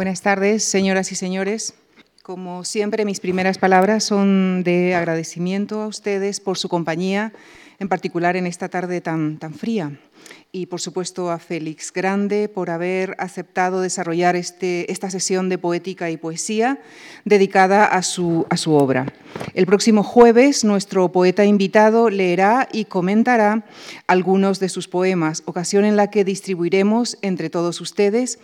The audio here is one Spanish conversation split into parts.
Buenas tardes, señoras y señores. Como siempre, mis primeras palabras son de agradecimiento a ustedes por su compañía, en particular en esta tarde tan, fría. Y, por supuesto, a Félix Grande por haber aceptado desarrollar este, esta sesión de poética y poesía dedicada a su obra. El próximo jueves, nuestro poeta invitado leerá y comentará algunos de sus poemas, ocasión en la que distribuiremos entre todos ustedes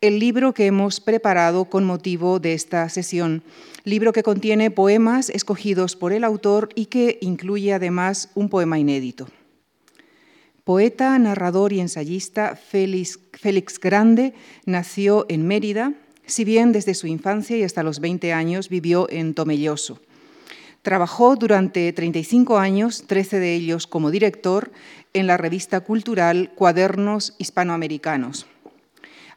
el libro que hemos preparado con motivo de esta sesión, libro que contiene poemas escogidos por el autor y que incluye además un poema inédito. Poeta, narrador y ensayista Félix, Grande nació en Mérida, si bien desde su infancia y hasta los 20 años vivió en Tomelloso. Trabajó durante 35 años, 13 de ellos como director, en la revista cultural Cuadernos Hispanoamericanos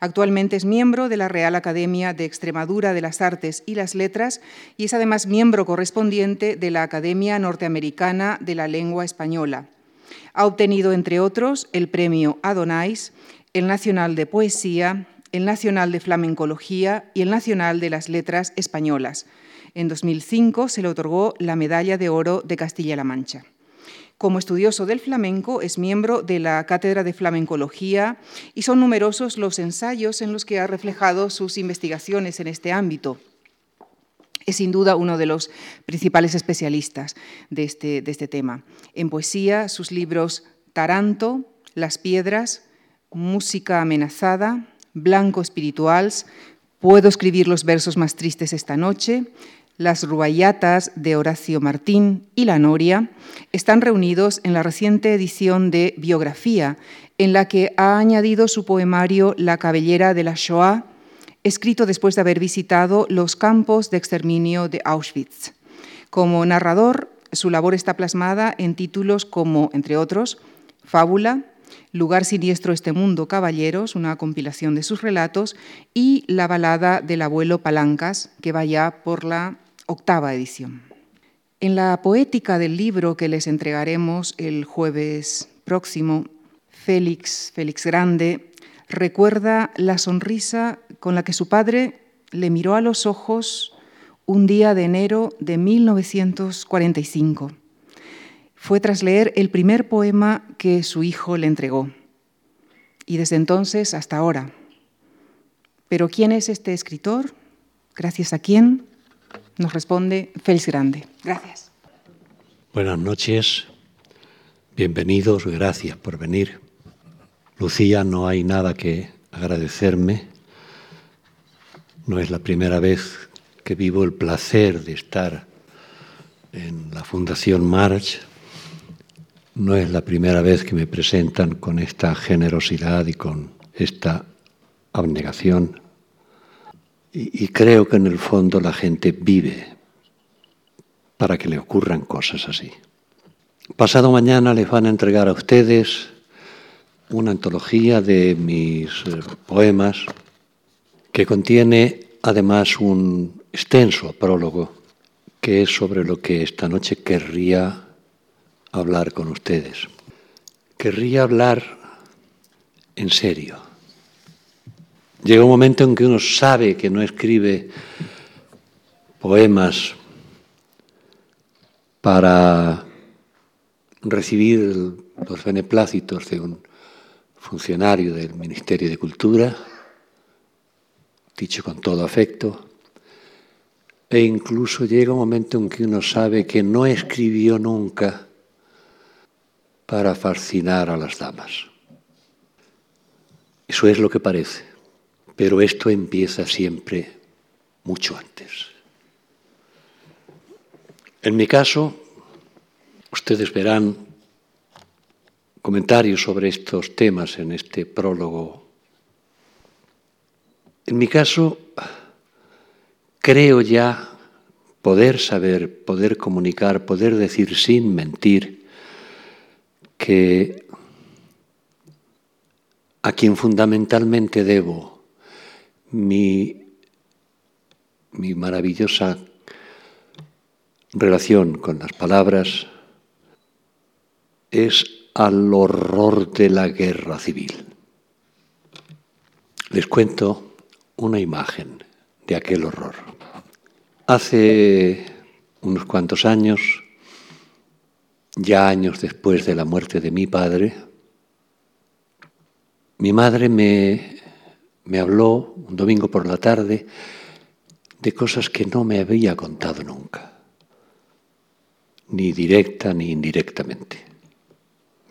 Actualmente es miembro de la Real Academia de Extremadura de las Artes y las Letras y es además miembro correspondiente de la Academia Norteamericana de la Lengua Española. Ha obtenido, entre otros, el premio Adonais, el Nacional de Poesía, el Nacional de Flamencología y el Nacional de las Letras Españolas. En 2005 se le otorgó la Medalla de Oro de Castilla-La Mancha. Como estudioso del flamenco, es miembro de la Cátedra de Flamencología y son numerosos los ensayos en los que ha reflejado sus investigaciones en este ámbito. Es sin duda uno de los principales especialistas de este, de este tema. En poesía, sus libros Taranto, Las Piedras, Música Amenazada, Blanco Espirituals, Puedo escribir los versos más tristes esta noche, las Rubayatas de Horacio Martín y La Noria están reunidos en la reciente edición de Biografía, en la que ha añadido su poemario La cabellera de la Shoah, escrito después de haber visitado los campos de exterminio de Auschwitz. Como narrador, su labor está plasmada en títulos como, entre otros, Fábula, Lugar siniestro este mundo, caballeros, una compilación de sus relatos, y la balada del abuelo Palancas, que va ya por la octava edición. En la poética del libro que les entregaremos el jueves próximo, Félix, Félix Grande, recuerda la sonrisa con la que su padre le miró a los ojos un día de enero de 1945. Fue tras leer el primer poema que su hijo le entregó. Y desde entonces hasta ahora. Pero ¿quién es este escritor? ¿Gracias a quién? Nos responde Félix Grande. Gracias. Buenas noches, bienvenidos, gracias por venir. Lucía, no hay nada que agradecerme. No es la primera vez que vivo el placer de estar en la Fundación March. No es la primera vez que me presentan con esta generosidad y con esta abnegación y, creo que en el fondo la gente vive para que le ocurran cosas así. Pasado mañana les van a entregar a ustedes una antología de mis eh, poemas que contiene además un extenso prólogo que es sobre lo que esta noche querría hablar con ustedes. Querría hablar en serio Llega un momento en que uno sabe que no escribe poemas para recibir los beneplácitos de un funcionario del Ministerio de Cultura, dicho con todo afecto, e incluso llega un momento en que uno sabe que no escribió nunca para fascinar a las damas. Eso es lo que parece. Pero esto empieza siempre mucho antes. En mi caso, ustedes verán comentarios sobre estos temas en este prólogo. En mi caso, creo ya poder saber, poder comunicar, poder decir sin mentir que a quien fundamentalmente debo mi, mi maravillosa relación con las palabras es al horror de la guerra civil. Les cuento una imagen de aquel horror. Hace unos cuantos años, ya años después de la muerte de mi padre, mi madre me, me habló un domingo por la tarde de cosas que no me había contado nunca, ni directa ni indirectamente.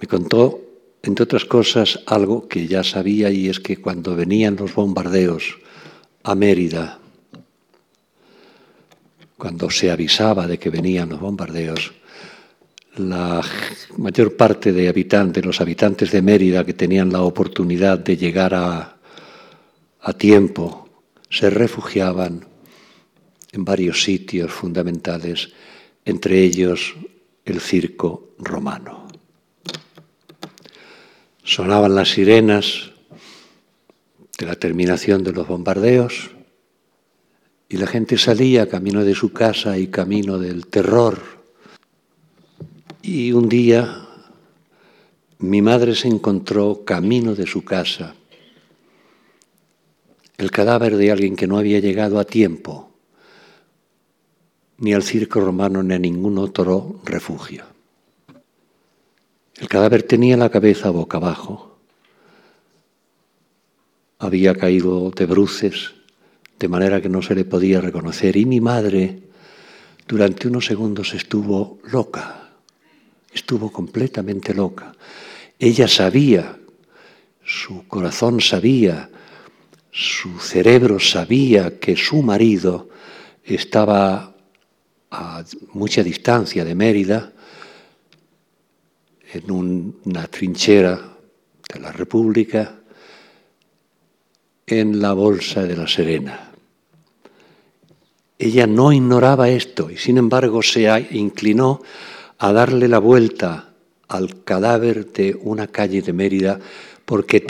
Me contó, entre otras cosas, algo que ya sabía y es que cuando venían los bombardeos a Mérida, cuando se avisaba de que venían los bombardeos, la mayor parte de habitantes, los habitantes de Mérida que tenían la oportunidad de llegar a, a tiempo, se refugiaban en varios sitios fundamentales, entre ellos el circo romano. Sonaban las sirenas de la terminación de los bombardeos y la gente salía camino de su casa y camino del terror. Y un día mi madre se encontró camino de su casa el cadáver de alguien que no había llegado a tiempo ni al circo romano ni a ningún otro refugio. El cadáver tenía la cabeza boca abajo, había caído de bruces de manera que no se le podía reconocer. Y mi madre durante unos segundos estuvo loca, estuvo completamente loca. Ella sabía, su corazón sabía, su cerebro sabía que su marido estaba a mucha distancia de Mérida, en una trinchera de la República, en la Bolsa de la Serena. Ella no ignoraba esto y sin embargo se inclinó a darle la vuelta al cadáver de una calle de Mérida porque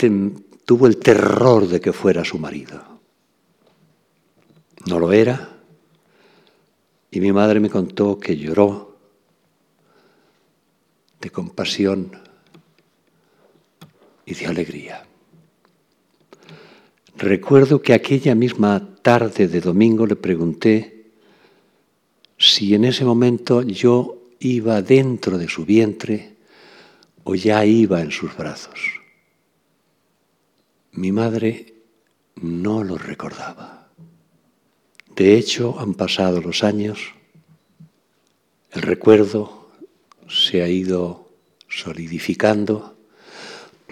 tuvo el terror de que fuera su marido. No lo era. Y mi madre me contó que lloró de compasión y de alegría. Recuerdo que aquella misma tarde de domingo le pregunté si en ese momento yo iba dentro de su vientre o ya iba en sus brazos. Mi madre no lo recordaba. De hecho, han pasado los años, el recuerdo se ha ido solidificando,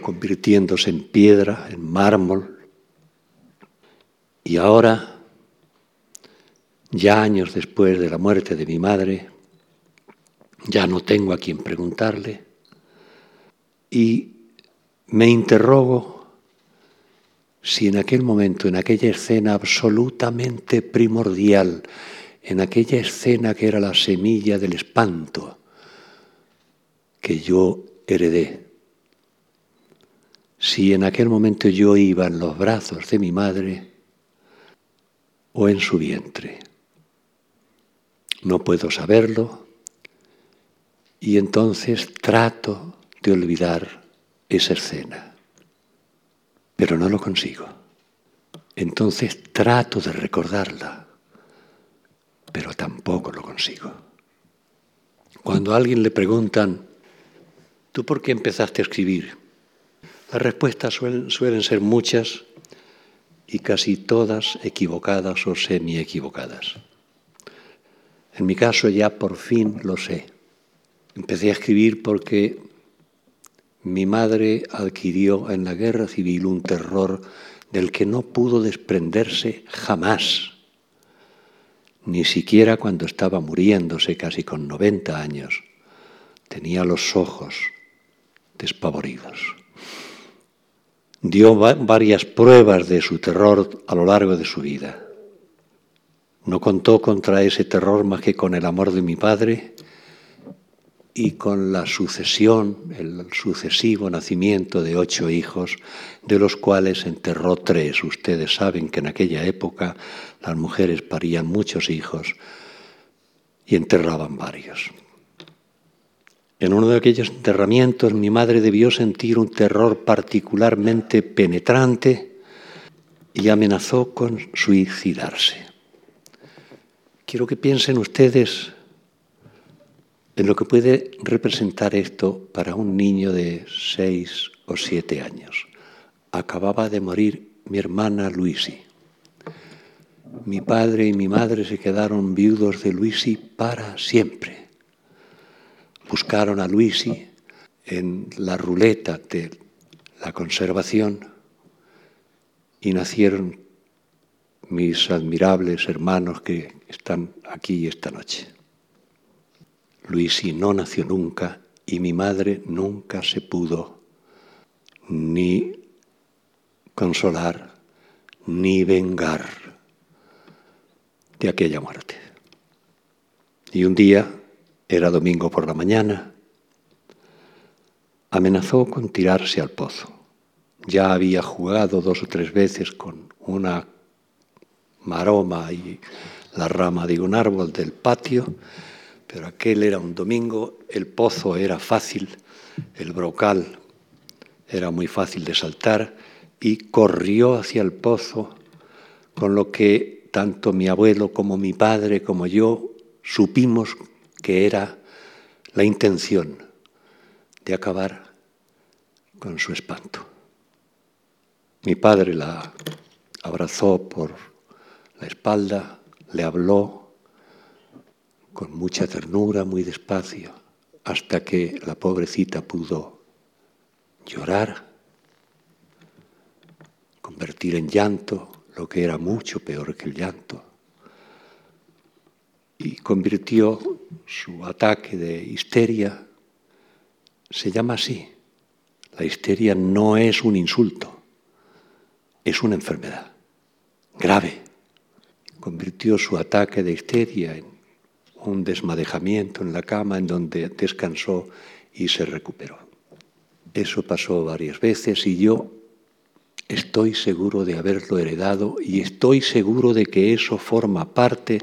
convirtiéndose en piedra, en mármol, y ahora, ya años después de la muerte de mi madre, ya no tengo a quien preguntarle y me interrogo si en aquel momento, en aquella escena absolutamente primordial, en aquella escena que era la semilla del espanto que yo heredé, si en aquel momento yo iba en los brazos de mi madre, o en su vientre. No puedo saberlo y entonces trato de olvidar esa escena, pero no lo consigo. Entonces trato de recordarla, pero tampoco lo consigo. Cuando a alguien le preguntan, ¿tú por qué empezaste a escribir? Las respuestas suelen, suelen ser muchas y casi todas equivocadas o semi-equivocadas. En mi caso ya por fin lo sé. Empecé a escribir porque mi madre adquirió en la guerra civil un terror del que no pudo desprenderse jamás, ni siquiera cuando estaba muriéndose casi con 90 años. Tenía los ojos despavoridos dio varias pruebas de su terror a lo largo de su vida. No contó contra ese terror más que con el amor de mi padre y con la sucesión, el sucesivo nacimiento de ocho hijos, de los cuales enterró tres. Ustedes saben que en aquella época las mujeres parían muchos hijos y enterraban varios. En uno de aquellos enterramientos mi madre debió sentir un terror particularmente penetrante y amenazó con suicidarse. Quiero que piensen ustedes en lo que puede representar esto para un niño de seis o siete años. Acababa de morir mi hermana Luisi. Mi padre y mi madre se quedaron viudos de Luisi para siempre. Buscaron a Luisi en la ruleta de la conservación y nacieron mis admirables hermanos que están aquí esta noche. Luisi no nació nunca y mi madre nunca se pudo ni consolar ni vengar de aquella muerte. Y un día, era domingo por la mañana, amenazó con tirarse al pozo. Ya había jugado dos o tres veces con una maroma y la rama de un árbol del patio, pero aquel era un domingo, el pozo era fácil, el brocal era muy fácil de saltar y corrió hacia el pozo, con lo que tanto mi abuelo como mi padre como yo supimos que era la intención de acabar con su espanto. Mi padre la abrazó por la espalda, le habló con mucha ternura, muy despacio, hasta que la pobrecita pudo llorar, convertir en llanto lo que era mucho peor que el llanto, y convirtió su ataque de histeria, se llama así, la histeria no es un insulto, es una enfermedad grave convirtió su ataque de histeria en un desmadejamiento en la cama en donde descansó y se recuperó. Eso pasó varias veces y yo estoy seguro de haberlo heredado y estoy seguro de que eso forma parte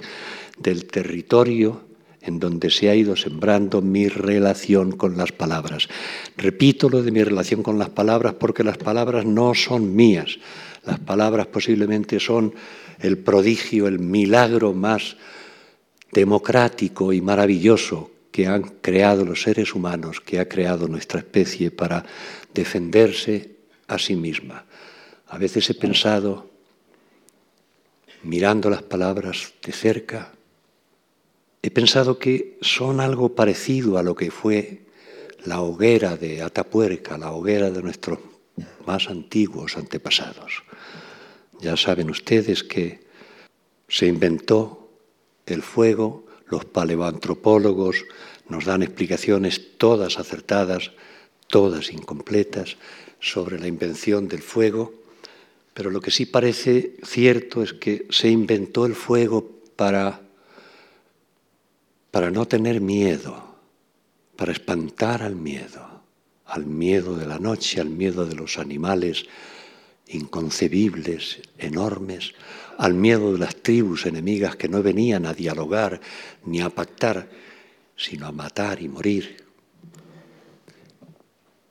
del territorio en donde se ha ido sembrando mi relación con las palabras. Repito lo de mi relación con las palabras porque las palabras no son mías. Las palabras posiblemente son el prodigio, el milagro más democrático y maravilloso que han creado los seres humanos, que ha creado nuestra especie para defenderse a sí misma. A veces he pensado, mirando las palabras de cerca, he pensado que son algo parecido a lo que fue la hoguera de Atapuerca, la hoguera de nuestros más antiguos antepasados. Ya saben ustedes que se inventó el fuego, los paleoantropólogos nos dan explicaciones todas acertadas, todas incompletas, sobre la invención del fuego, pero lo que sí parece cierto es que se inventó el fuego para, para no tener miedo, para espantar al miedo, al miedo de la noche, al miedo de los animales, inconcebibles, enormes, al miedo de las tribus enemigas que no venían a dialogar ni a pactar, sino a matar y morir.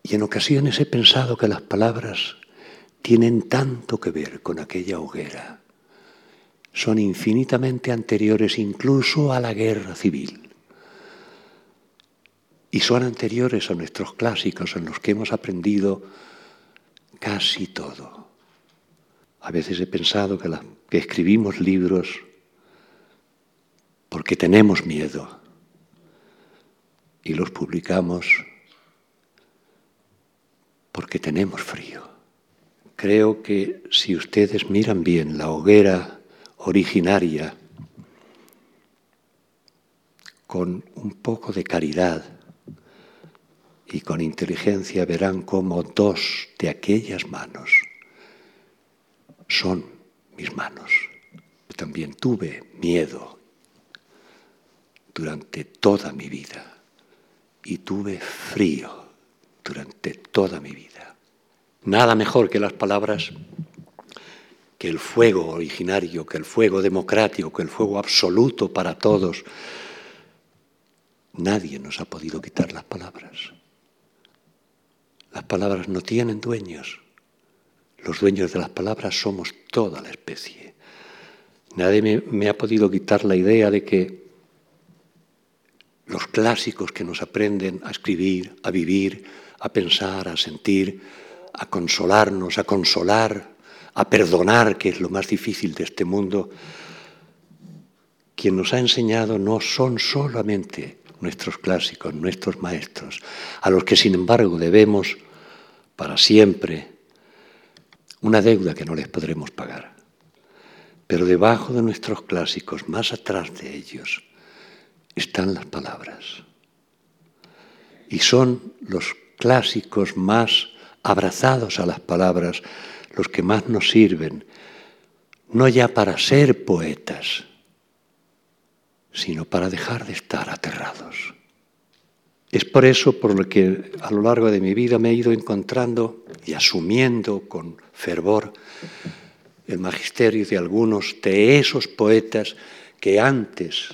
Y en ocasiones he pensado que las palabras tienen tanto que ver con aquella hoguera, son infinitamente anteriores incluso a la guerra civil. Y son anteriores a nuestros clásicos en los que hemos aprendido casi todo. A veces he pensado que, escribimos libros porque tenemos miedo y los publicamos porque tenemos frío. Creo que si ustedes miran bien la hoguera originaria con un poco de caridad y con inteligencia verán cómo dos de aquellas manos son mis manos. también tuve miedo durante toda mi vida y tuve frío durante toda mi vida. Nada mejor que las palabras, que el fuego originario, que el fuego democrático, que el fuego absoluto para todos. Nadie nos ha podido quitar las palabras. Las palabras no tienen dueños Los dueños de las palabras somos toda la especie. Nadie me, ha podido quitar la idea de que los clásicos que nos aprenden a escribir, a vivir, a pensar, a sentir, a consolarnos, a consolar, a perdonar, que es lo más difícil de este mundo, quien nos ha enseñado no son solamente nuestros clásicos, nuestros maestros, a los que sin embargo debemos para siempre una deuda que no les podremos pagar. Pero debajo de nuestros clásicos, más atrás de ellos, están las palabras. Y son los clásicos más abrazados a las palabras los que más nos sirven, no ya para ser poetas, sino para dejar de estar aterrados. Es por eso por lo que a lo largo de mi vida me he ido encontrando y asumiendo con fervor el magisterio de algunos de esos poetas que antes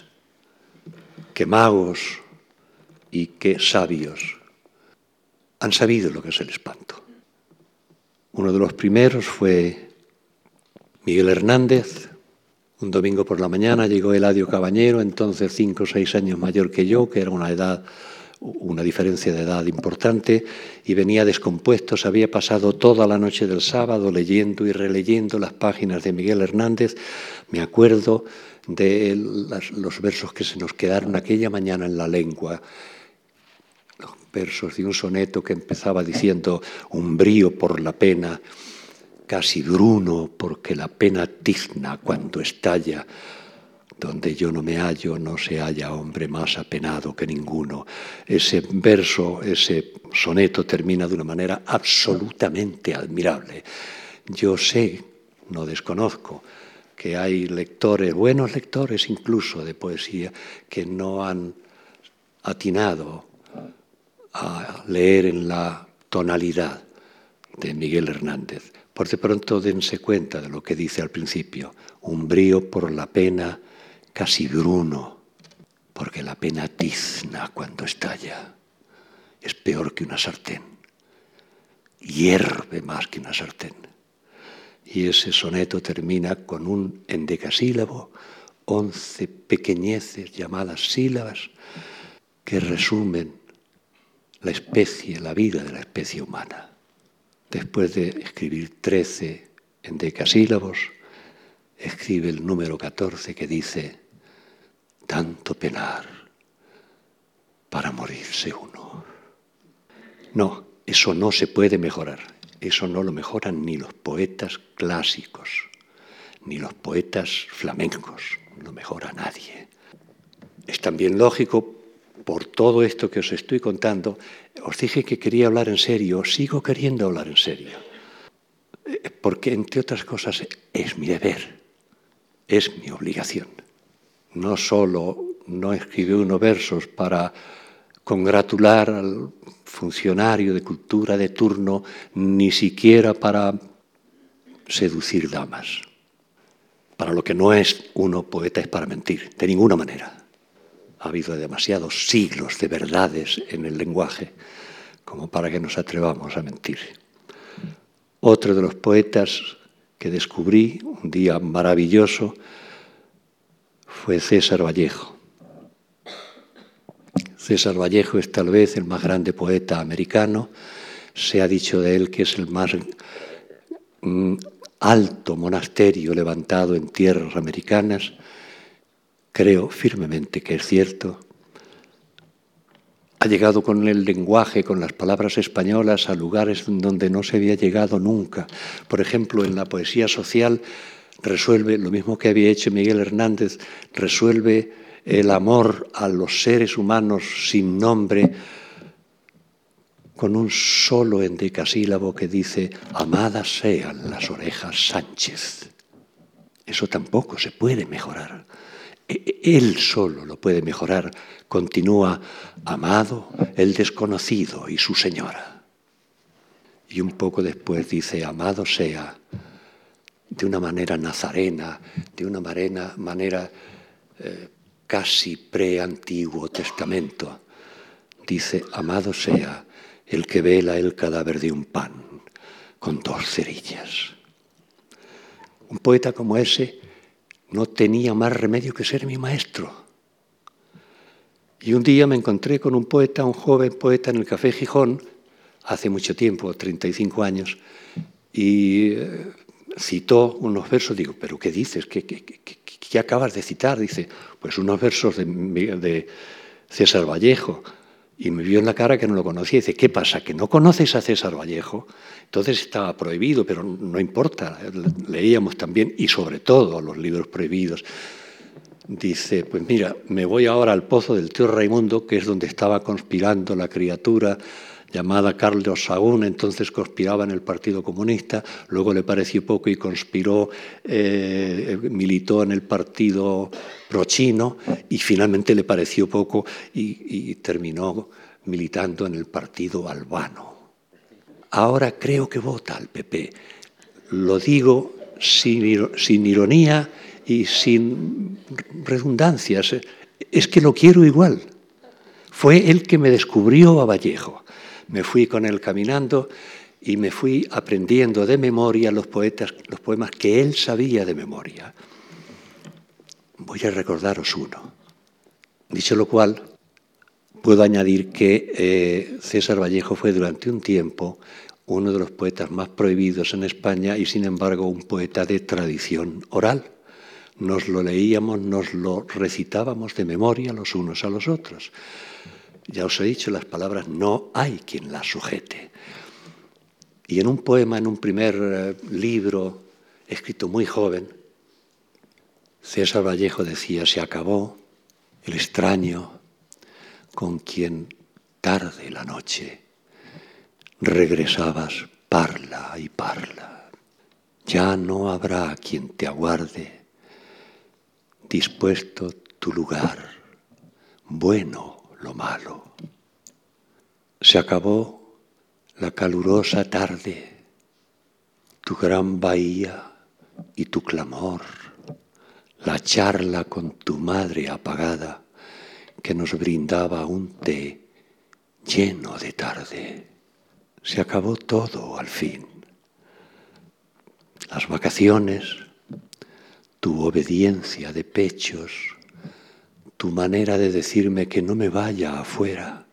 que magos y que sabios han sabido lo que es el espanto. Uno de los primeros fue Miguel Hernández. Un domingo por la mañana llegó Eladio Cabañero, entonces cinco o seis años mayor que yo, que era una edad, una diferencia de edad importante, y venía descompuesto. Se había pasado toda la noche del sábado leyendo y releyendo las páginas de Miguel Hernández. Me acuerdo de los versos que se nos quedaron aquella mañana en la lengua versos de un soneto que empezaba diciendo un brío por la pena, casi bruno, porque la pena tizna cuando estalla. Donde yo no me hallo, no se halla hombre más apenado que ninguno. Ese verso, ese soneto termina de una manera absolutamente admirable. Yo sé, no desconozco, que hay lectores, buenos lectores incluso de poesía, que no han atinado a leer en la tonalidad de Miguel Hernández. Por de pronto dense cuenta de lo que dice al principio, un brío por la pena casi bruno, porque la pena tizna cuando estalla. Es peor que una sartén, hierve más que una sartén. Y ese soneto termina con un endecasílabo, once pequeñeces llamadas sílabas, que resumen la especie, la vida de la especie humana. Después de escribir 13 en decasílabos, escribe el número 14 que dice, tanto penar para morirse uno. No, eso no se puede mejorar. Eso no lo mejoran ni los poetas clásicos, ni los poetas flamencos. No mejora nadie. Es también lógico por todo esto que os estoy contando, os dije que quería hablar en serio, sigo queriendo hablar en serio, eh, porque entre otras cosas es mi deber, es mi obligación. No solo no escribí unos versos para congratular al funcionario de cultura de turno, ni siquiera para seducir damas. Para lo que no es uno poeta es para mentir, de ninguna manera ha habido demasiados siglos de verdades en el lenguaje como para que nos atrevamos a mentir. Otro de los poetas que descubrí un día maravilloso fue César Vallejo. César Vallejo es tal vez el más grande poeta americano. Se ha dicho de él que es el más mm, alto monasterio levantado en tierras americanas creo firmemente que es cierto, ha llegado con el lenguaje, con las palabras españolas a lugares donde no se había llegado nunca. Por ejemplo, en la poesía social resuelve, lo mismo que había hecho Miguel Hernández, resuelve el amor a los seres humanos sin nombre con un solo endecasílabo que dice, amadas sean las orejas Sánchez. Eso tampoco se puede mejorar. Él solo lo puede mejorar. Continúa amado el desconocido y su señora. Y un poco después dice, amado sea, de una manera nazarena, de una manera, eh, casi pre-antiguo testamento. Dice, amado sea el que vela el cadáver de un pan, con dos cerillas. Un poeta como ese no tenía más remedio que ser mi maestro. Y un día me encontré con un poeta, un joven poeta en el Café Gijón, hace mucho tiempo, 35 años, y eh, citó unos versos, digo, pero ¿qué dices? ¿Qué, acabas de citar? Dice, pues unos versos de, César Vallejo. Y me vio en la cara que no lo conocía. Y dice, ¿qué pasa? ¿Que no conoces a César Vallejo? Entonces estaba prohibido, pero no importa. Leíamos también, y sobre todo los libros prohibidos. Dice, pues mira, me voy ahora al pozo del tío Raimundo, que es donde estaba conspirando la criatura llamada Carlos Sagún, entonces conspiraba en el Partido Comunista, luego le pareció poco y conspiró, eh, militó en el Partido Prochino y finalmente le pareció poco y, terminó militando en el Partido Albano. Ahora creo que vota al PP. Lo digo sin, sin ironía y sin redundancias. Es que lo quiero igual. Fue el que me descubrió a Vallejo me fui con él caminando y me fui aprendiendo de memoria los, poemas que él sabía de memoria. Voy a recordaros uno. Dicho lo cual, puedo añadir que eh, César Vallejo fue durante un tiempo uno de los poetas más prohibidos en España y sin embargo un poeta de tradición oral. Nos lo leíamos, nos lo recitábamos de memoria los unos a los otros. Ya os he dicho, las palabras no hay quien las sujete. Y en un poema, en un primer eh, libro, escrito muy joven, César Vallejo decía, se acabó el extraño con quien tarde la noche regresabas parla y parla. Ya no habrá quien te aguarde, dispuesto tu lugar, bueno lo malo. Se acabó la calurosa tarde, tu gran bahía y tu clamor, la charla con tu madre apagada que nos brindaba un té lleno de tarde. Se acabó todo al fin. Las vacaciones, tu obediencia de pechos, tu manera de decirme que no me vaya afuera.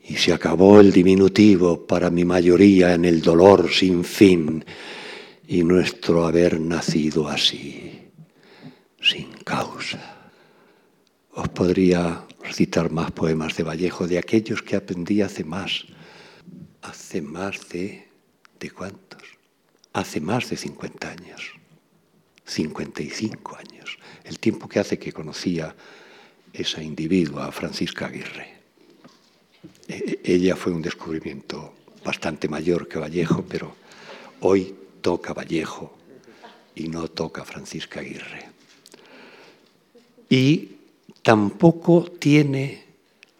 Y se acabó el diminutivo para mi mayoría en el dolor sin fin y nuestro haber nacido así, sin causa. Os podría citar más poemas de Vallejo, de aquellos que aprendí hace más, hace más de, ¿de cuántos? Hace más de 50 años, 55 años el tiempo que hace que conocía esa individua, Francisca Aguirre. E, ella fue un descubrimiento bastante mayor que Vallejo, pero hoy toca Vallejo y no toca Francisca Aguirre. Y tampoco tiene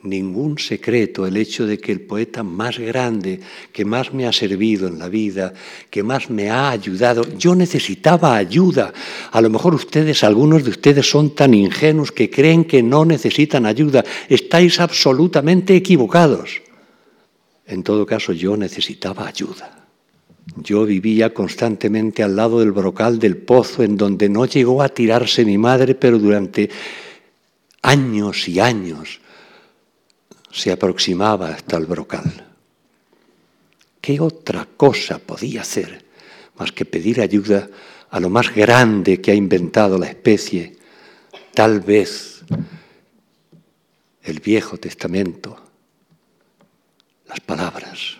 ningún secreto el hecho de que el poeta más grande, que más me ha servido en la vida, que más me ha ayudado, yo necesitaba ayuda. A lo mejor ustedes, algunos de ustedes son tan ingenuos que creen que no necesitan ayuda. Estáis absolutamente equivocados. En todo caso, yo necesitaba ayuda. Yo vivía constantemente al lado del brocal del pozo en donde no llegó a tirarse mi madre, pero durante años y años se aproximaba hasta el brocal. ¿Qué otra cosa podía hacer más que pedir ayuda a lo más grande que ha inventado la especie? Tal vez el Viejo Testamento, las palabras,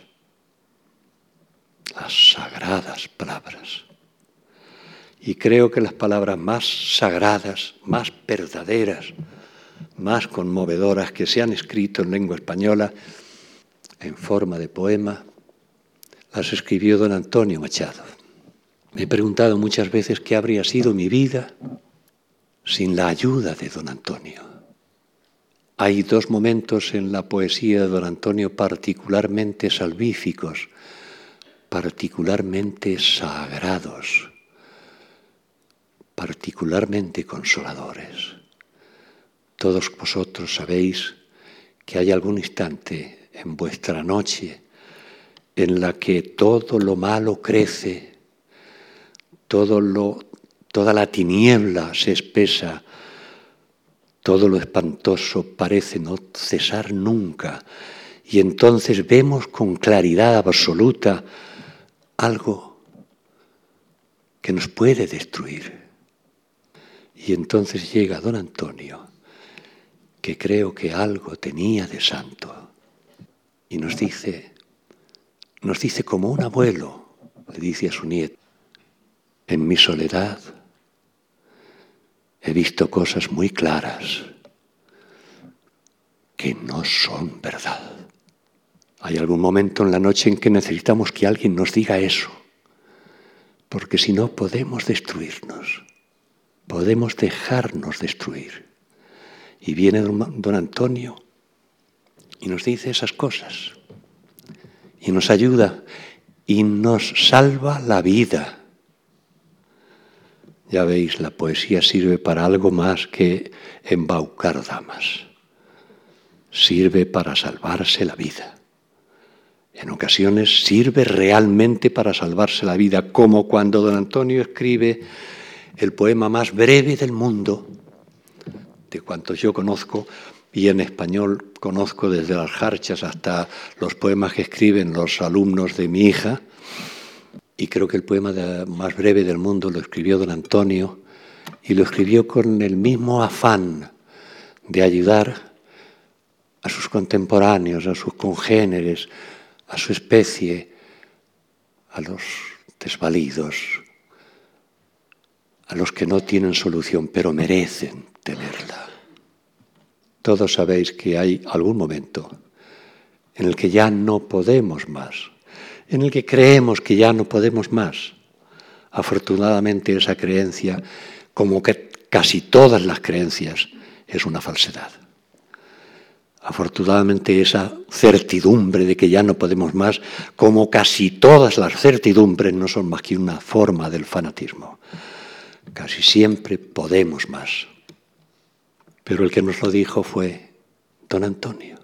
las sagradas palabras. Y creo que las palabras más sagradas, más verdaderas, más conmovedoras que se han escrito en lengua española en forma de poema, las escribió don Antonio Machado. Me he preguntado muchas veces qué habría sido mi vida sin la ayuda de don Antonio. Hay dos momentos en la poesía de don Antonio particularmente salvíficos, particularmente sagrados, particularmente consoladores. Todos vosotros sabéis que hay algún instante en vuestra noche en la que todo lo malo crece, todo lo, toda la tiniebla se espesa, todo lo espantoso parece no cesar nunca, y entonces vemos con claridad absoluta algo que nos puede destruir. Y entonces llega don Antonio, que creo que algo tenía de santo, y nos dice, nos dice como un abuelo, le dice a su nieto, en mi soledad he visto cosas muy claras que no son verdad. Hay algún momento en la noche en que necesitamos que alguien nos diga eso, porque si no podemos destruirnos, podemos dejarnos destruir. Y viene don Antonio y nos dice esas cosas, y nos ayuda, y nos salva la vida. Ya veis, la poesía sirve para algo más que embaucar damas. Sirve para salvarse la vida. En ocasiones sirve realmente para salvarse la vida, como cuando don Antonio escribe el poema más breve del mundo, de cuantos yo conozco, y en español conozco desde las jarchas hasta los poemas que escriben los alumnos de mi hija, y creo que el poema más breve del mundo lo escribió don Antonio, y lo escribió con el mismo afán de ayudar a sus contemporáneos, a sus congéneres, a su especie, a los desvalidos, a los que no tienen solución, pero merecen tenerla. Todos sabéis que hay algún momento en el que ya no podemos más, en el que creemos que ya no podemos más. Afortunadamente esa creencia, como que casi todas las creencias, es una falsedad. Afortunadamente esa certidumbre de que ya no podemos más, como casi todas las certidumbres, no son más que una forma del fanatismo. Casi siempre podemos más. Pero el que nos lo dijo fue don Antonio.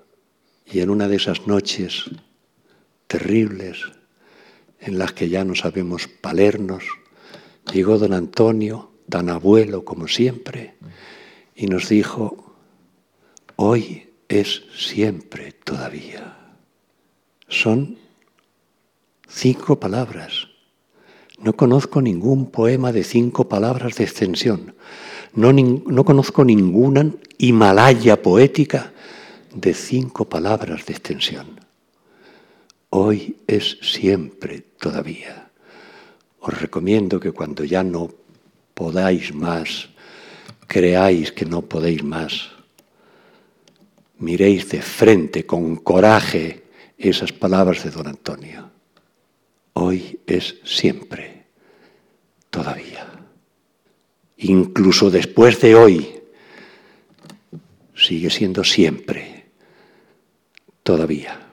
Y en una de esas noches terribles en las que ya no sabemos valernos, llegó don Antonio, tan abuelo como siempre, y nos dijo, hoy es siempre todavía. Son cinco palabras no conozco ningún poema de cinco palabras de extensión. No, no, conozco ninguna Himalaya poética de cinco palabras de extensión. Hoy es siempre todavía. Os recomiendo que cuando ya no podáis más, creáis que no podéis más, miréis de frente con coraje esas palabras de don Antonio hoy es siempre, todavía. Incluso después de hoy, sigue siendo siempre, todavía.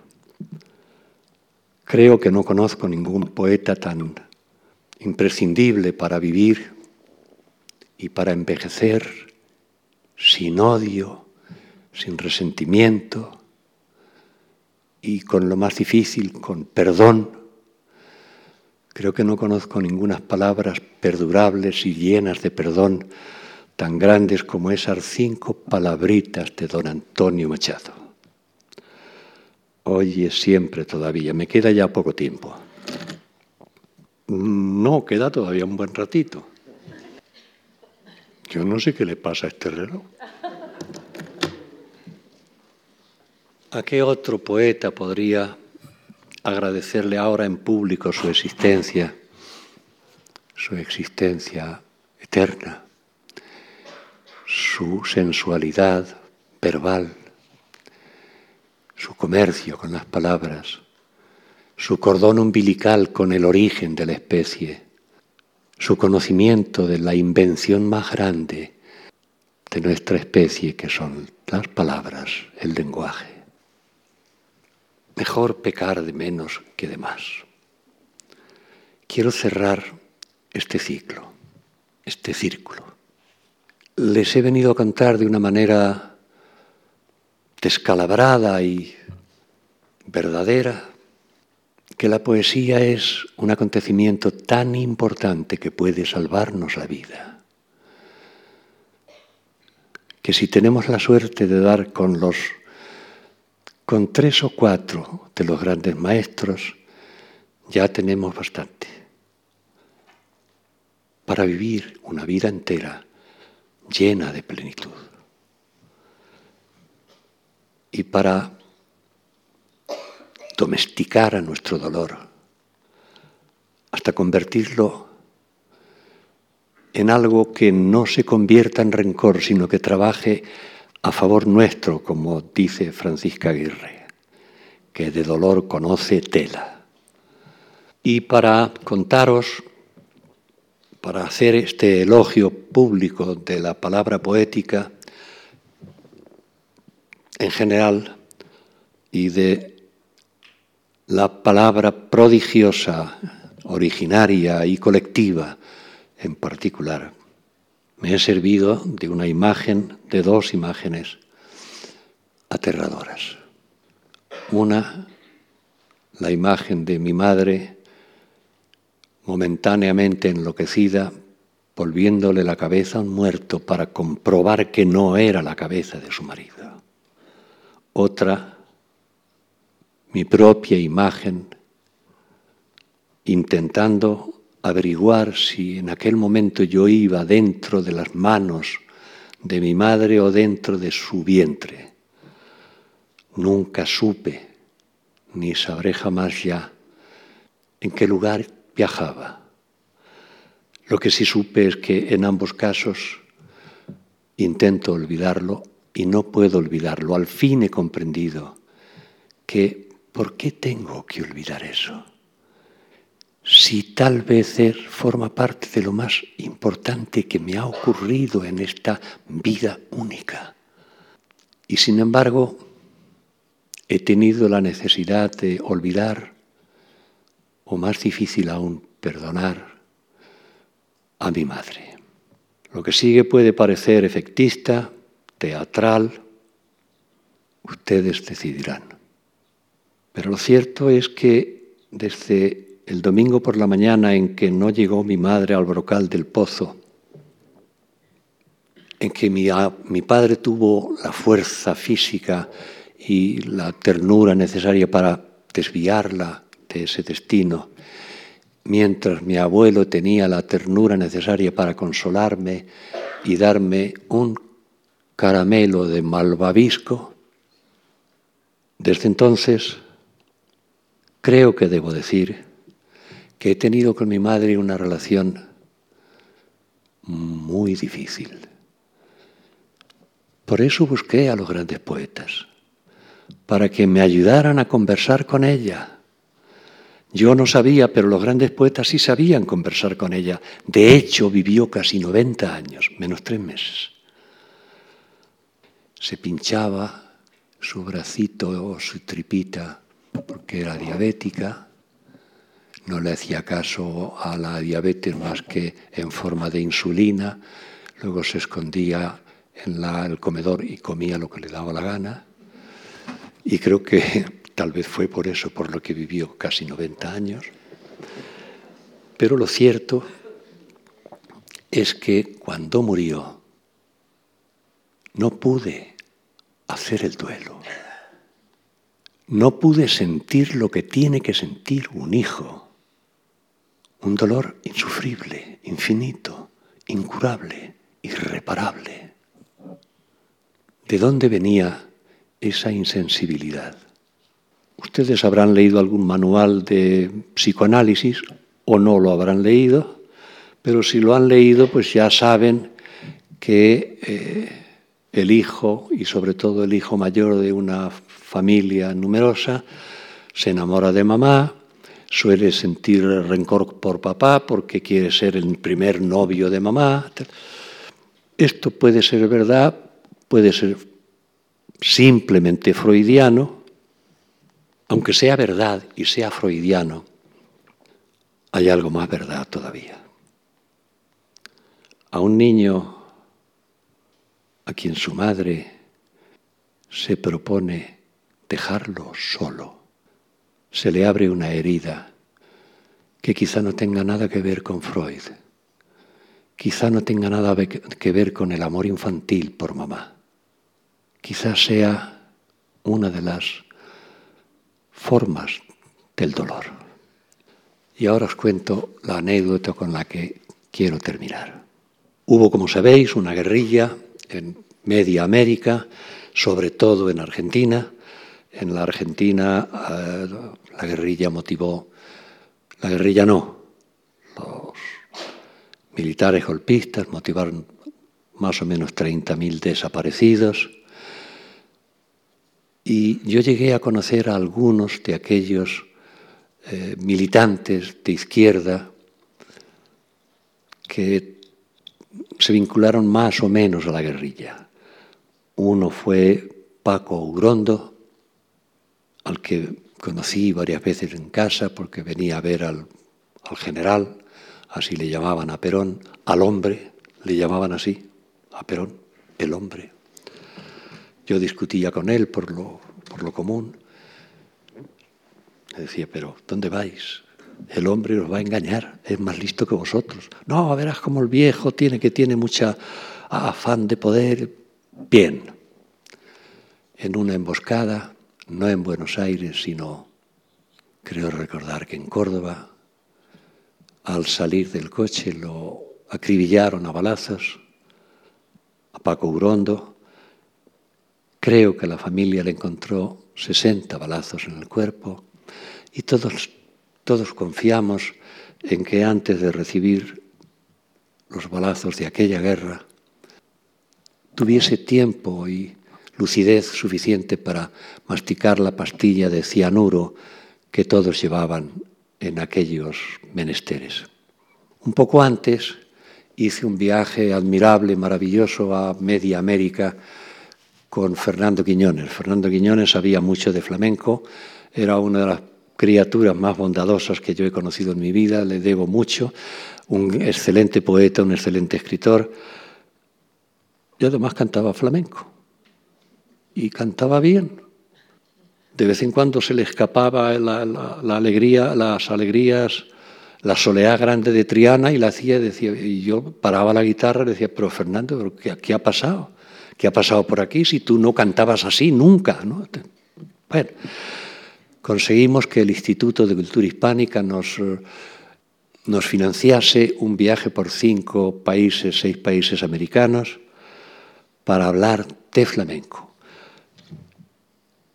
Creo que no conozco ningún poeta tan imprescindible para vivir y para envejecer sin odio, sin resentimiento y con lo más difícil, con perdón Creo que no conozco ninguna palabras perdurables y llenas de perdón tan grandes como esas cinco palabritas de don Antonio Machado. Hoy es siempre todavía, me queda ya poco tiempo. No, queda todavía un buen ratito. Yo no sé qué le pasa a este reloj. ¿A qué otro poeta podría agradecerle ahora en público su existencia, su existencia eterna, su sensualidad verbal, su comercio con las palabras, su cordón umbilical con el origen de la especie, su conocimiento de la invención más grande de nuestra especie, que son las palabras, el lenguaje. Mejor pecar de menos que de más. Quiero cerrar este ciclo, este círculo. Les he venido a cantar de una manera descalabrada y verdadera que la poesía es un acontecimiento tan importante que puede salvarnos la vida. Que si tenemos la suerte de dar con los con tres o cuatro de los grandes maestros, ya tenemos bastante para vivir una vida entera llena de plenitud. Y para domesticar a nuestro dolor, hasta convertirlo en algo que no se convierta en rencor, sino que trabaje a favor nuestro, como dice Francisca Aguirre, que de dolor conoce tela. Y para contaros, para hacer este elogio público de la palabra poética en general y de la palabra prodigiosa, originaria y colectiva en particular. Me he servido de una imagen, de dos imágenes aterradoras. Una, la imagen de mi madre momentáneamente enloquecida, volviéndole la cabeza a un muerto para comprobar que no era la cabeza de su marido. Otra, mi propia imagen, intentando averiguar si en aquel momento yo iba dentro de las manos de mi madre o dentro de su vientre. Nunca supe, ni sabré jamás ya, en qué lugar viajaba. Lo que sí supe es que en ambos casos intento olvidarlo y no puedo olvidarlo. Al fin he comprendido que ¿Por qué tengo que olvidar eso? Si tal vez forma parte de lo más importante que me ha ocurrido en esta vida única. Y sin embargo, he tenido la necesidad de olvidar, o más difícil aún, perdonar a mi madre. Lo que sigue puede parecer efectista, teatral, ustedes decidirán. Pero lo cierto es que desde el domingo por la mañana en que no llegó mi madre al brocal del pozo, en que mi, mi padre tuvo la fuerza física y la ternura necesaria para desviarla de ese destino, mientras mi abuelo tenía la ternura necesaria para consolarme y darme un caramelo de malvavisco, desde entonces Creo que debo decir que he tenido con mi madre una relación muy difícil. Por eso busqué a los grandes poetas, para que me ayudaran a conversar con ella. Yo no sabía, pero los grandes poetas sí sabían conversar con ella. De hecho, vivió casi 90 años, menos tres meses. Se pinchaba su bracito o su tripita porque era diabética, no le hacía caso a la diabetes más que en forma de insulina, luego se escondía en el comedor y comía lo que le daba la gana. Y creo que tal vez fue por eso por lo que vivió casi 90 años. Pero lo cierto es que cuando murió no pude hacer el duelo. No pude sentir lo que tiene que sentir un hijo. Un dolor insufrible, infinito, incurable, irreparable. ¿De dónde venía esa insensibilidad? Ustedes habrán leído algún manual de psicoanálisis o no lo habrán leído, pero si lo han leído, pues ya saben que eh, el hijo, y sobre todo el hijo mayor de una familia numerosa, se enamora de mamá, suele sentir rencor por papá porque quiere ser el primer novio de mamá. Esto puede ser verdad, puede ser simplemente freudiano, aunque sea verdad y sea freudiano, hay algo más verdad todavía. A un niño a quien su madre se propone dejarlo solo, se le abre una herida que quizá no tenga nada que ver con Freud, quizá no tenga nada que ver con el amor infantil por mamá, quizá sea una de las formas del dolor. Y ahora os cuento la anécdota con la que quiero terminar. Hubo, como sabéis, una guerrilla en media América, sobre todo en Argentina. En la Argentina eh, la guerrilla motivó, la guerrilla no, los militares golpistas motivaron más o menos 30.000 desaparecidos. Y yo llegué a conocer a algunos de aquellos eh, militantes de izquierda que se vincularon más o menos a la guerrilla. Uno fue Paco Ugrondo, al que conocí varias veces en casa porque venía a ver al, al general, así le llamaban a Perón, al hombre, le llamaban así, a Perón, el hombre. Yo discutía con él por lo, por lo común. Le decía, pero ¿dónde vais? El hombre os va a engañar, es más listo que vosotros. No, verás como el viejo tiene que tiene mucha afán de poder. Bien, en una emboscada, no en Buenos Aires, sino, creo recordar que en Córdoba, al salir del coche lo acribillaron a balazos, a Paco Urondo. Creo que la familia le encontró 60 balazos en el cuerpo y todos todos confiamos en que antes de recibir los balazos de aquella guerra, tuviese tiempo y lucidez suficiente para masticar la pastilla de cianuro que todos llevaban en aquellos menesteres. Un poco antes hice un viaje admirable, maravilloso a Media América con Fernando Quiñones. Fernando Quiñones sabía mucho de flamenco, era una de las criaturas más bondadosas que yo he conocido en mi vida, le debo mucho, un excelente poeta, un excelente escritor. Yo además cantaba flamenco y cantaba bien. De vez en cuando se le escapaba la, alegría, las alegrías, la soleá grande de Triana y la hacía, decía, y yo paraba la guitarra y decía, pero Fernando, ¿qué, ¿qué, ha pasado? ¿Qué ha pasado por aquí si tú no cantabas así nunca? ¿no? Bueno, conseguimos que el Instituto de Cultura Hispánica nos financiase un viaje por cinco países, seis países americanos, para hablar de flamenco.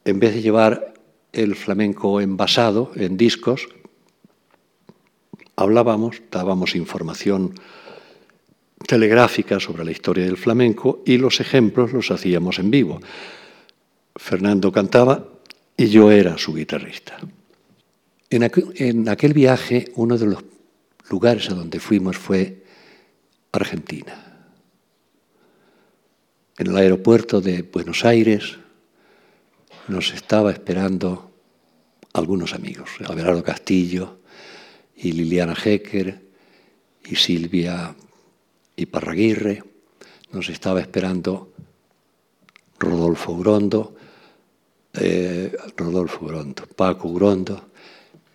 En vez de llevar el flamenco envasado en discos, hablábamos, dábamos información telegráfica sobre la historia del flamenco y los ejemplos los hacíamos en vivo. Fernando cantaba y yo era su guitarrista. En aquel, viaje, uno de los lugares a donde fuimos fue Argentina. En el aeropuerto de Buenos Aires nos estaba esperando algunos amigos, Abelardo Castillo y Liliana Hecker y Silvia Iparraguirre, nos estaba esperando Rodolfo Grondo eh, Rodolfo Grondo, Paco Grondo,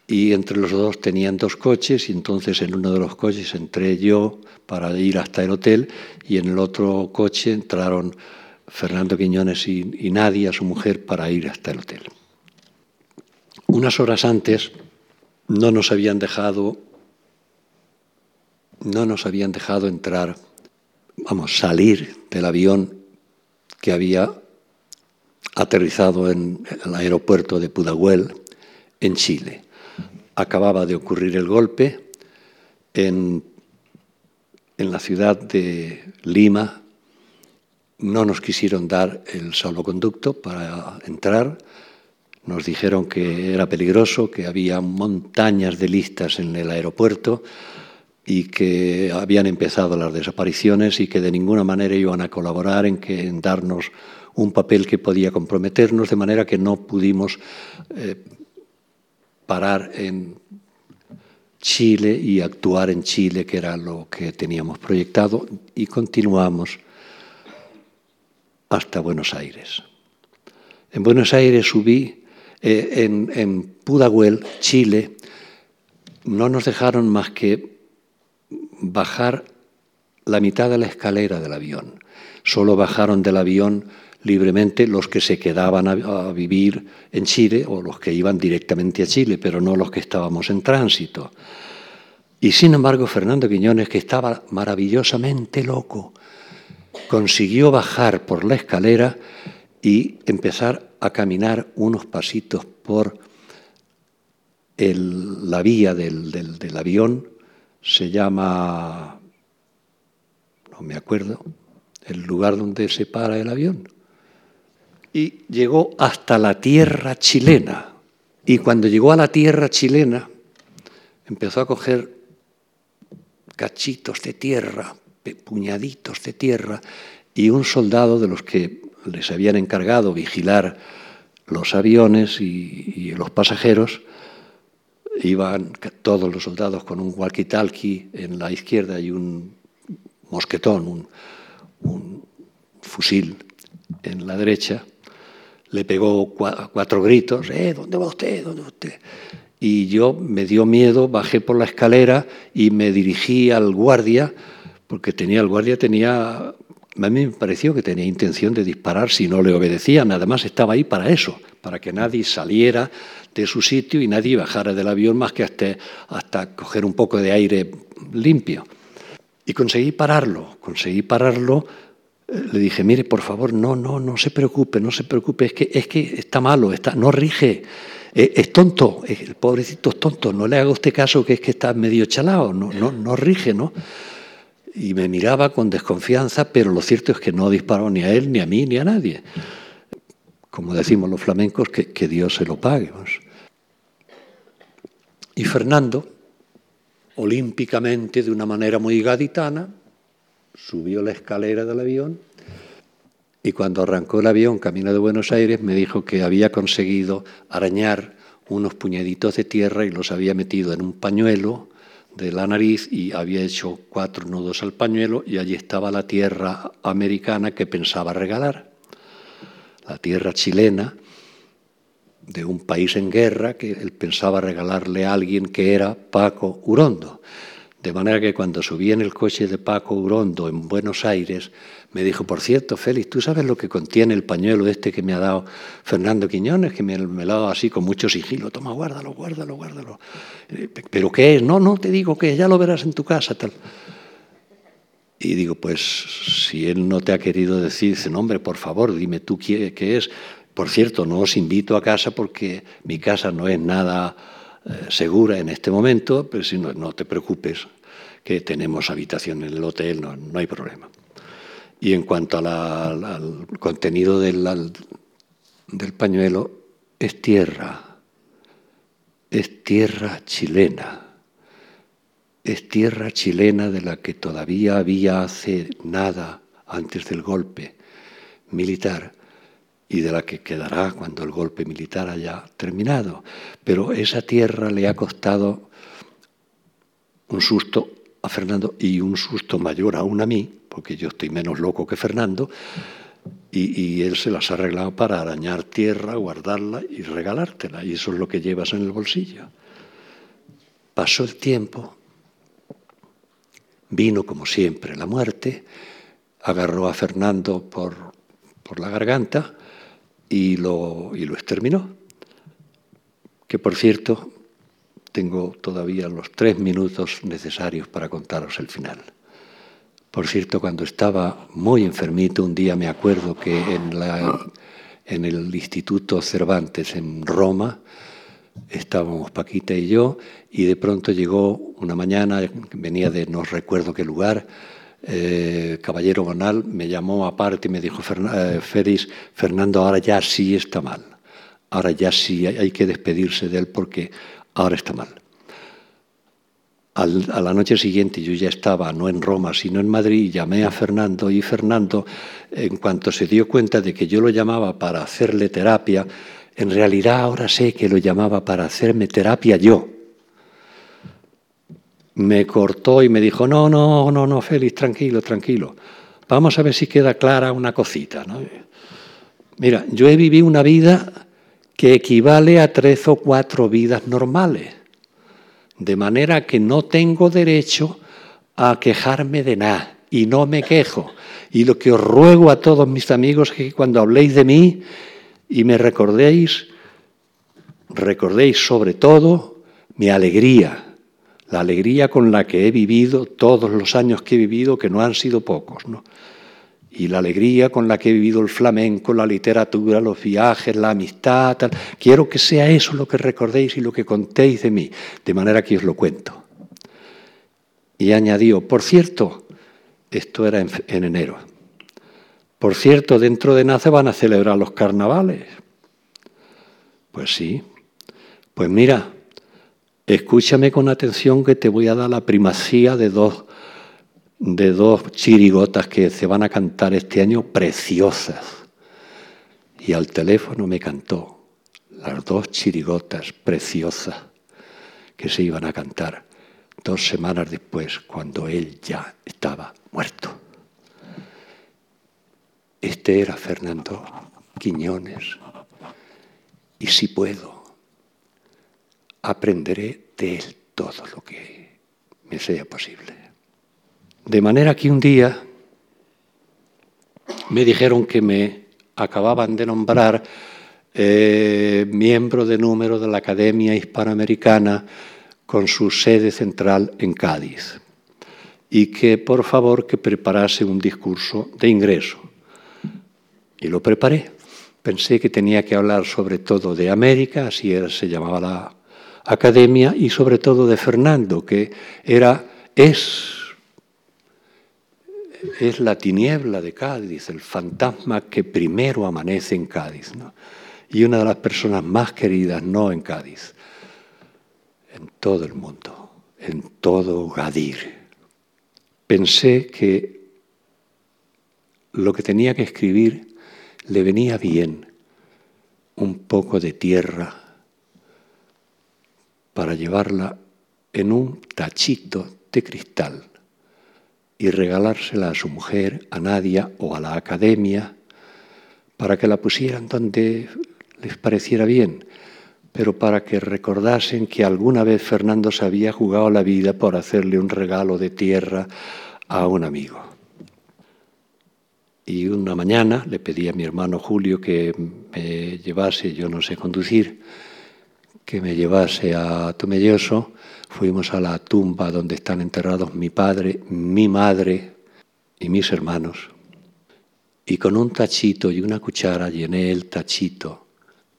y entre los dos tenían dos coches y entonces en uno de los coches entré yo para ir hasta el hotel y en el otro coche entraron Fernando Quiñones y, y Nadia, su mujer, para ir hasta el hotel. Unas horas antes no nos habían dejado no nos habían dejado entrar, vamos, salir del avión que había aterrizado en el aeropuerto de Pudahuel, en Chile. Acababa de ocurrir el golpe en, en la ciudad de Lima. No nos quisieron dar el salvoconducto para entrar. Nos dijeron que era peligroso, que había montañas de listas en el aeropuerto y que habían empezado las desapariciones y que de ninguna manera iban a colaborar en, darnos un papel que podía comprometernos, de manera que no pudimos eh, parar en Chile y actuar en Chile, que era lo que teníamos proyectado, y continuamos hasta Buenos Aires. En Buenos Aires subí eh, en, en Pudahuel, Chile, no nos dejaron más que bajar la mitad de la escalera del avión. Solo bajaron del avión libremente los que se quedaban a, vivir en Chile o los que iban directamente a Chile, pero no los que estábamos en tránsito. Y sin embargo, Fernando Quiñones, que estaba maravillosamente loco, consiguió bajar por la escalera y empezar a caminar unos pasitos por la vía del, del avión. Se llama, no me acuerdo, el lugar donde se para el avión y llegó hasta la tierra chilena. Y cuando llegó a la tierra chilena, empezó a coger cachitos de tierra, puñaditos de tierra, y un soldado de los que les habían encargado vigilar los aviones y, los pasajeros, iban todos los soldados con un walkie-talkie en la izquierda y un mosquetón, un, fusil en la derecha, le pegó cuatro gritos, eh, ¿dónde va usted? ¿Dónde va usted? Y yo me dio miedo, bajé por la escalera y me dirigí al guardia, porque tenía el guardia tenía, a mí me pareció que tenía intención de disparar si no le obedecía, nada más estaba ahí para eso, para que nadie saliera de su sitio y nadie bajara del avión más que hasta, hasta coger un poco de aire limpio. Y conseguí pararlo, conseguí pararlo le dije, mire, por favor, no, no, no se preocupe, no se preocupe, es que, es que está malo, está, no rige, eh, es, tonto, el pobrecito es tonto, no le haga usted caso que es que está medio chalado, no, no, no rige, ¿no? Y me miraba con desconfianza, pero lo cierto es que no disparó ni a él, ni a mí, ni a nadie. Como decimos los flamencos, que, que Dios se lo pague. Y Fernando, olímpicamente, de una manera muy gaditana, subió la escalera del avión y cuando arrancó el avión camino de Buenos Aires me dijo que había conseguido arañar unos puñaditos de tierra y los había metido en un pañuelo de la nariz y había hecho cuatro nudos al pañuelo y allí estaba la tierra americana que pensaba regalar, la tierra chilena de un país en guerra que él pensaba regalarle a alguien que era Paco Urondo. De manera que cuando subí en el coche de Paco Urondo en Buenos Aires, me dijo, por cierto, Félix, ¿tú sabes lo que contiene el pañuelo este que me ha dado Fernando Quiñones, que me, lo ha dado así con mucho sigilo? Toma, guárdalo, guárdalo, guárdalo. Eh, ¿Pero qué es? No, no te digo que ya lo verás en tu casa, tal. Y digo, pues si él no te ha querido decir, dice, no, hombre, por favor, dime tú qué, qué es. Por cierto, no os invito a casa porque mi casa no es nada eh, segura en este momento, pero si no, no te preocupes, que tenemos habitación en el hotel, no, hay problema. Y en cuanto al contenido del, del pañuelo, es tierra, es tierra chilena, es tierra chilena de la que todavía había hace nada antes del golpe militar y de la que quedará cuando el golpe militar haya terminado. Pero esa tierra le ha costado un susto a Fernando y un susto mayor aún a mí, porque yo estoy menos loco que Fernando, y, él se las ha arreglado para arañar tierra, guardarla y regalártela, y eso es lo que llevas en el bolsillo. Pasó el tiempo, vino como siempre la muerte, agarró a Fernando por, por la garganta, y lo, y lo exterminó. Que por cierto, tengo todavía los tres minutos necesarios para contaros el final. Por cierto, cuando estaba muy enfermito, un día me acuerdo que en, la, en el Instituto Cervantes en Roma, estábamos Paquita y yo, y de pronto llegó una mañana, venía de no recuerdo qué lugar, eh, Caballero Bonal me llamó aparte y me dijo, eh, Félix, Fernando ahora ya sí está mal, ahora ya sí hay que despedirse de él porque ahora está mal. a la noche siguiente yo ya estaba no en Roma, sino en Madrid, y llamé a Fernando y Fernando, en cuanto se dio cuenta de que yo lo llamaba para hacerle terapia, en realidad ahora sé que lo llamaba para hacerme terapia yo me cortó y me dijo, no, no, no, no, Félix, tranquilo, tranquilo. Vamos a ver si queda clara una cosita. Mira, yo he vivido una vida que equivale a tres o cuatro vidas normales. De manera que no tengo derecho a quejarme de nada y no me quejo. Y lo que os ruego a todos mis amigos es que cuando habléis de mí y me recordéis, recordéis sobre todo mi alegría, la alegría con la que he vivido todos los años que he vivido, que no han sido pocos, ¿no? y la alegría con la que he vivido el flamenco, la literatura, los viajes, la amistad. Tal. Quiero que sea eso lo que recordéis y lo que contéis de mí, de manera que os lo cuento. Y añadió, por cierto, esto era en, en enero, por cierto, dentro de Nace van a celebrar los carnavales. Pues sí, pues mira, escúchame con atención que te voy a dar la primacía de dos de dos chirigotas que se van a cantar este año preciosas. Y al teléfono me cantó las dos chirigotas preciosas que se iban a cantar dos semanas después, cuando él ya estaba muerto. Este era Fernando Quiñones. Y si puedo, aprenderé de él todo lo que me sea posible. De manera que un día me dijeron que me acababan de nombrar eh, miembro de número de la Academia Hispanoamericana con su sede central en Cádiz y que por favor que preparase un discurso de ingreso. Y lo preparé. Pensé que tenía que hablar sobre todo de América, así se llamaba la academia, y sobre todo de Fernando, que era, es es la tiniebla de Cádiz, el fantasma que primero amanece en Cádiz. Y una de las personas más queridas, no en Cádiz, en todo el mundo, en todo Gadir. Pensé que lo que tenía que escribir le venía bien un poco de tierra para llevarla en un tachito de cristal y regalársela a su mujer, a Nadia o a la academia, para que la pusieran donde les pareciera bien, pero para que recordasen que alguna vez Fernando se había jugado la vida por hacerle un regalo de tierra a un amigo. Y una mañana le pedí a mi hermano Julio que me llevase, yo no sé conducir, que me llevase a Tomelloso fuimos a la tumba donde están enterrados mi padre, mi madre y mis hermanos. Y con un tachito y una cuchara llené el tachito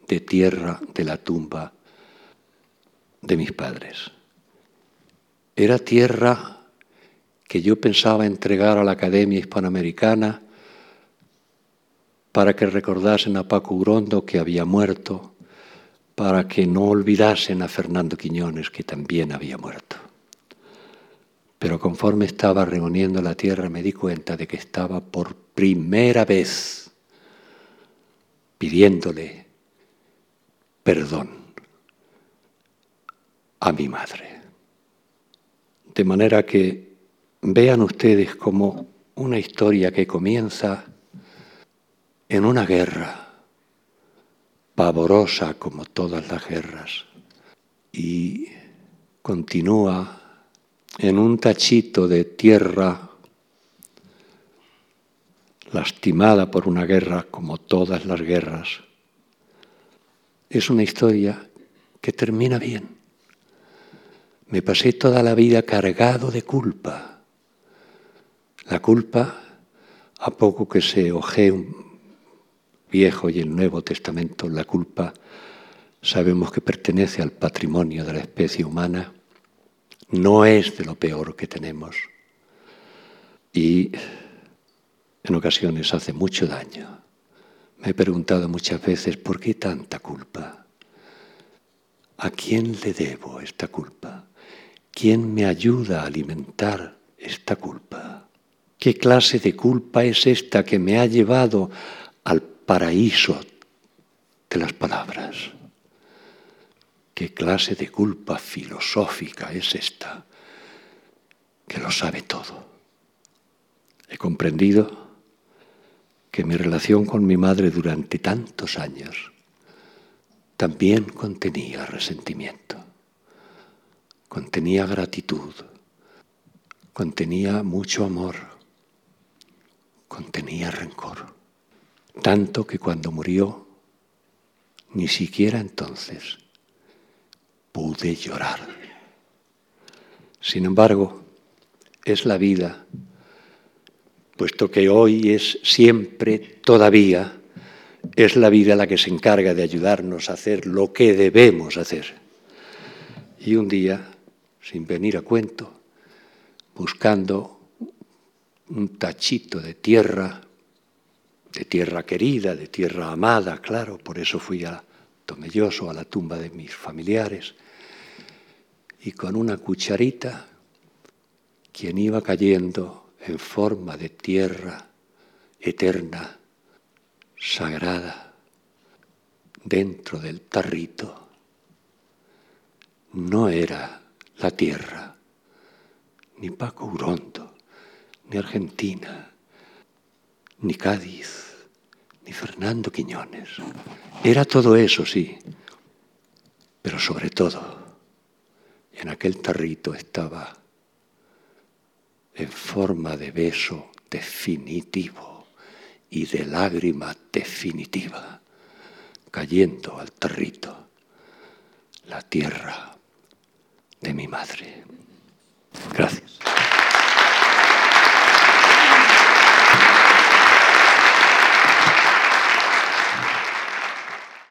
de tierra de la tumba de mis padres. Era tierra que yo pensaba entregar a la Academia Hispanoamericana para que recordasen a Paco Grondo que había muerto, para que no olvidasen a Fernando Quiñones, que también había muerto. Pero conforme estaba reuniendo la tierra me di cuenta de que estaba por primera vez pidiéndole perdón a mi madre. De manera que vean ustedes como una historia que comienza en una guerra pavorosa como todas las guerras y continúa en un tachito de tierra lastimada por una guerra como todas las guerras. Es una historia que termina bien. Me pasé toda la vida cargado de culpa. La culpa, a poco que se ojee un Viejo y el Nuevo Testamento, la culpa sabemos que pertenece al patrimonio de la especie humana, no es de lo peor que tenemos y en ocasiones hace mucho daño. Me he preguntado muchas veces, ¿por qué tanta culpa? ¿A quién le debo esta culpa? ¿Quién me ayuda a alimentar esta culpa? ¿Qué clase de culpa es esta que me ha llevado paraíso de las palabras. ¿Qué clase de culpa filosófica es esta que lo sabe todo? He comprendido que mi relación con mi madre durante tantos años también contenía resentimiento, contenía gratitud, contenía mucho amor, contenía rencor. Tanto que cuando murió, ni siquiera entonces pude llorar. Sin embargo, es la vida, puesto que hoy es siempre, todavía, es la vida la que se encarga de ayudarnos a hacer lo que debemos hacer. Y un día, sin venir a cuento, buscando un tachito de tierra, de tierra querida, de tierra amada, claro, por eso fui a Tomelloso, a la tumba de mis familiares, y con una cucharita, quien iba cayendo en forma de tierra eterna, sagrada dentro del tarrito no era la tierra, ni Paco Urondo, ni Argentina, ni Cádiz, ni Fernando Quiñones. Era todo eso, sí, pero sobre todo, en aquel tarrito estaba en forma de beso definitivo y de lágrima definitiva, cayendo al territo, la tierra de mi madre. Gracias.